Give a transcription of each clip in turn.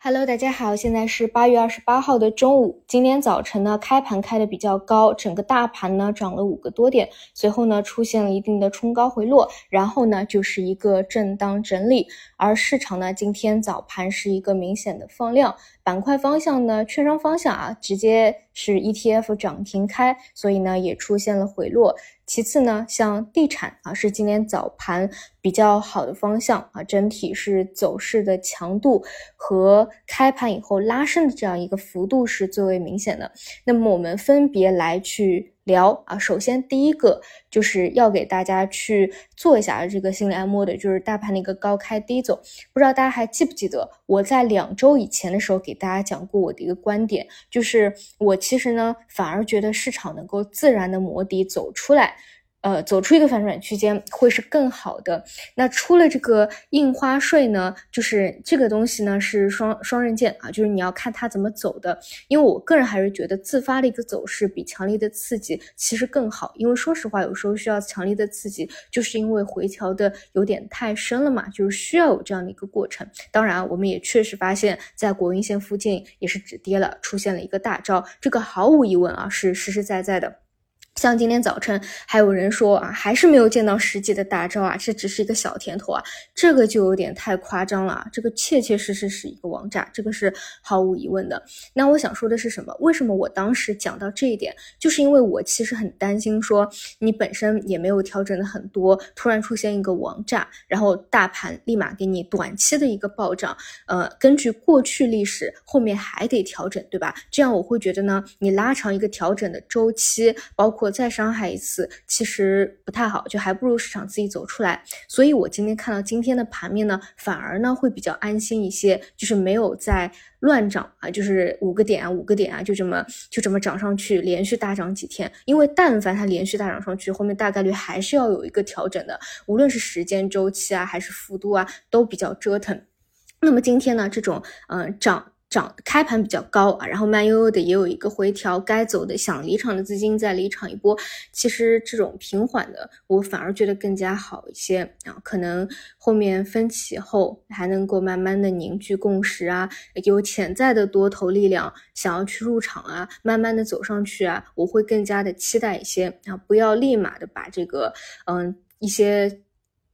Hello，大家好，现在是八月二十八号的中午。今天早晨呢，开盘开的比较高，整个大盘呢涨了五个多点，随后呢出现了一定的冲高回落，然后呢就是一个震荡整理。而市场呢，今天早盘是一个明显的放量，板块方向呢，券商方向啊，直接是 ETF 涨停开，所以呢也出现了回落。其次呢，像地产啊，是今年早盘比较好的方向啊，整体是走势的强度和开盘以后拉升的这样一个幅度是最为明显的。那么我们分别来去。聊啊，首先第一个就是要给大家去做一下这个心理按摩的，就是大盘的一个高开低走。不知道大家还记不记得我在两周以前的时候给大家讲过我的一个观点，就是我其实呢反而觉得市场能够自然的磨底走出来。呃，走出一个反转区间会是更好的。那出了这个印花税呢，就是这个东西呢是双双刃剑啊，就是你要看它怎么走的。因为我个人还是觉得自发的一个走势比强力的刺激其实更好。因为说实话，有时候需要强力的刺激，就是因为回调的有点太深了嘛，就是需要有这样的一个过程。当然，我们也确实发现，在国运线附近也是止跌了，出现了一个大招，这个毫无疑问啊是实实在在的。像今天早晨还有人说啊，还是没有见到实际的大招啊，这只是一个小甜头啊，这个就有点太夸张了啊，这个切切实实是一个王炸，这个是毫无疑问的。那我想说的是什么？为什么我当时讲到这一点，就是因为我其实很担心说你本身也没有调整的很多，突然出现一个王炸，然后大盘立马给你短期的一个暴涨，呃，根据过去历史，后面还得调整，对吧？这样我会觉得呢，你拉长一个调整的周期，包括。再伤害一次，其实不太好，就还不如市场自己走出来。所以我今天看到今天的盘面呢，反而呢会比较安心一些，就是没有在乱涨啊，就是五个点啊，五个点啊，就这么就这么涨上去，连续大涨几天。因为但凡它连续大涨上去，后面大概率还是要有一个调整的，无论是时间周期啊，还是幅度啊，都比较折腾。那么今天呢，这种嗯涨。涨开盘比较高啊，然后慢悠悠的也有一个回调，该走的想离场的资金再离场一波。其实这种平缓的，我反而觉得更加好一些啊。可能后面分歧后还能够慢慢的凝聚共识啊，有潜在的多头力量想要去入场啊，慢慢的走上去啊，我会更加的期待一些啊，不要立马的把这个嗯一些。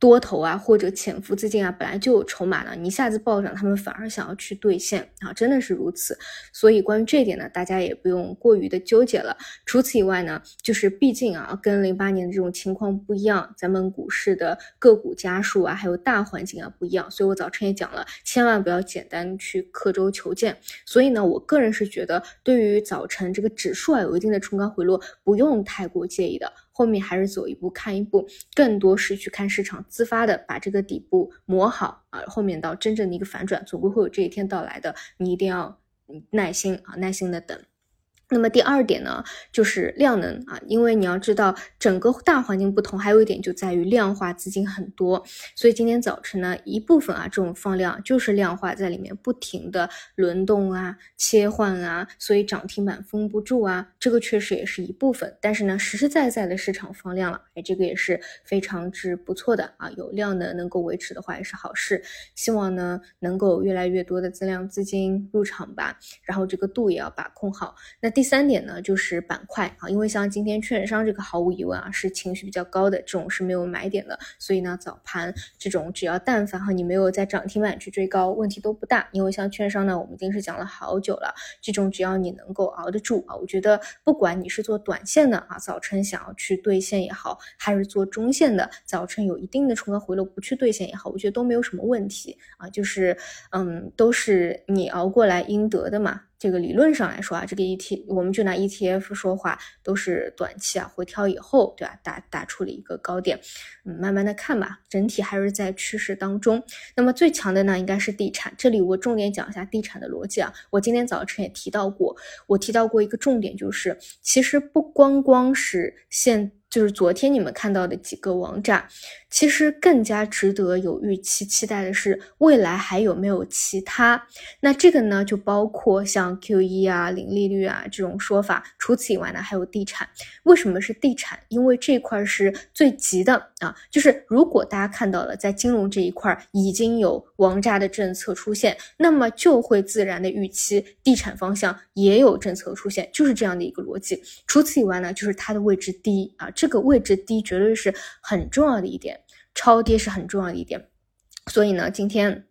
多头啊，或者潜伏资金啊，本来就有筹码了，你一下子暴涨，他们反而想要去兑现啊，真的是如此。所以关于这点呢，大家也不用过于的纠结了。除此以外呢，就是毕竟啊，跟零八年的这种情况不一样，咱们股市的个股家数啊，还有大环境啊不一样。所以我早晨也讲了，千万不要简单去刻舟求剑。所以呢，我个人是觉得，对于早晨这个指数啊有一定的冲高回落，不用太过介意的。后面还是走一步看一步，更多是去看市场自发的把这个底部磨好啊，后面到真正的一个反转，总归会有这一天到来的，你一定要耐心啊，耐心的等。那么第二点呢，就是量能啊，因为你要知道整个大环境不同，还有一点就在于量化资金很多，所以今天早晨呢，一部分啊这种放量就是量化在里面不停的轮动啊、切换啊，所以涨停板封不住啊，这个确实也是一部分。但是呢，实实在在的市场放量了，哎，这个也是非常之不错的啊，有量能能够维持的话也是好事。希望呢能够越来越多的增量资金入场吧，然后这个度也要把控好。那第三点呢，就是板块啊，因为像今天券商这个毫无疑问啊是情绪比较高的，这种是没有买点的，所以呢早盘这种只要但凡哈你没有在涨停板去追高，问题都不大。因为像券商呢，我们已经是讲了好久了，这种只要你能够熬得住啊，我觉得不管你是做短线的啊，早晨想要去兑现也好，还是做中线的，早晨有一定的冲高回落不去兑现也好，我觉得都没有什么问题啊，就是嗯都是你熬过来应得的嘛。这个理论上来说啊，这个 E T 我们就拿 E T F 说话，都是短期啊回调以后，对吧？打打出了一个高点，嗯，慢慢的看吧，整体还是在趋势当中。那么最强的呢，应该是地产。这里我重点讲一下地产的逻辑啊。我今天早晨也提到过，我提到过一个重点，就是其实不光光是现。就是昨天你们看到的几个王炸，其实更加值得有预期期待的是未来还有没有其他。那这个呢，就包括像 QE 啊、零利率啊这种说法。除此以外呢，还有地产。为什么是地产？因为这块是最急的啊。就是如果大家看到了在金融这一块已经有王炸的政策出现，那么就会自然的预期地产方向也有政策出现，就是这样的一个逻辑。除此以外呢，就是它的位置低啊。这个位置低绝对是很重要的一点，超跌是很重要的一点，所以呢，今天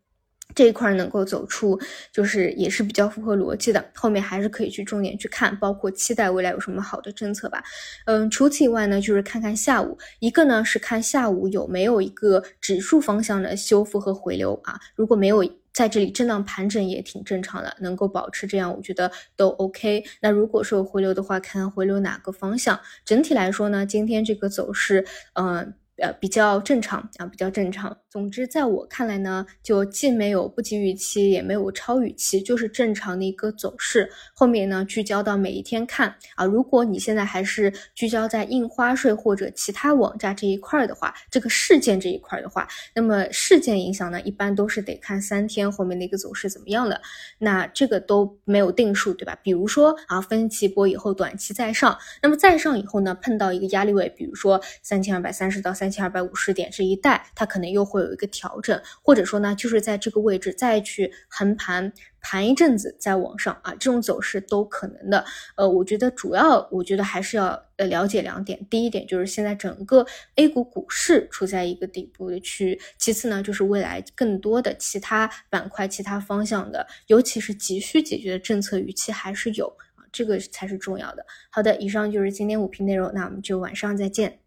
这一块能够走出，就是也是比较符合逻辑的。后面还是可以去重点去看，包括期待未来有什么好的政策吧。嗯，除此以外呢，就是看看下午，一个呢是看下午有没有一个指数方向的修复和回流啊，如果没有。在这里震荡盘整也挺正常的，能够保持这样，我觉得都 OK。那如果说有回流的话，看看回流哪个方向。整体来说呢，今天这个走势，嗯。呃比较正常啊，比较正常。总之，在我看来呢，就既没有不及预期，也没有超预期，就是正常的一个走势。后面呢，聚焦到每一天看啊。如果你现在还是聚焦在印花税或者其他网站这一块的话，这个事件这一块的话，那么事件影响呢，一般都是得看三天后面的一个走势怎么样的。那这个都没有定数，对吧？比如说啊，分歧波以后短期再上，那么再上以后呢，碰到一个压力位，比如说三千二百三十到三。三千二百五十点这一带，它可能又会有一个调整，或者说呢，就是在这个位置再去横盘盘一阵子，再往上啊，这种走势都可能的。呃，我觉得主要，我觉得还是要呃了解两点。第一点就是现在整个 A 股股市处在一个底部的区域，其次呢，就是未来更多的其他板块、其他方向的，尤其是急需解决的政策预期还是有，这个才是重要的。好的，以上就是今天五评内容，那我们就晚上再见。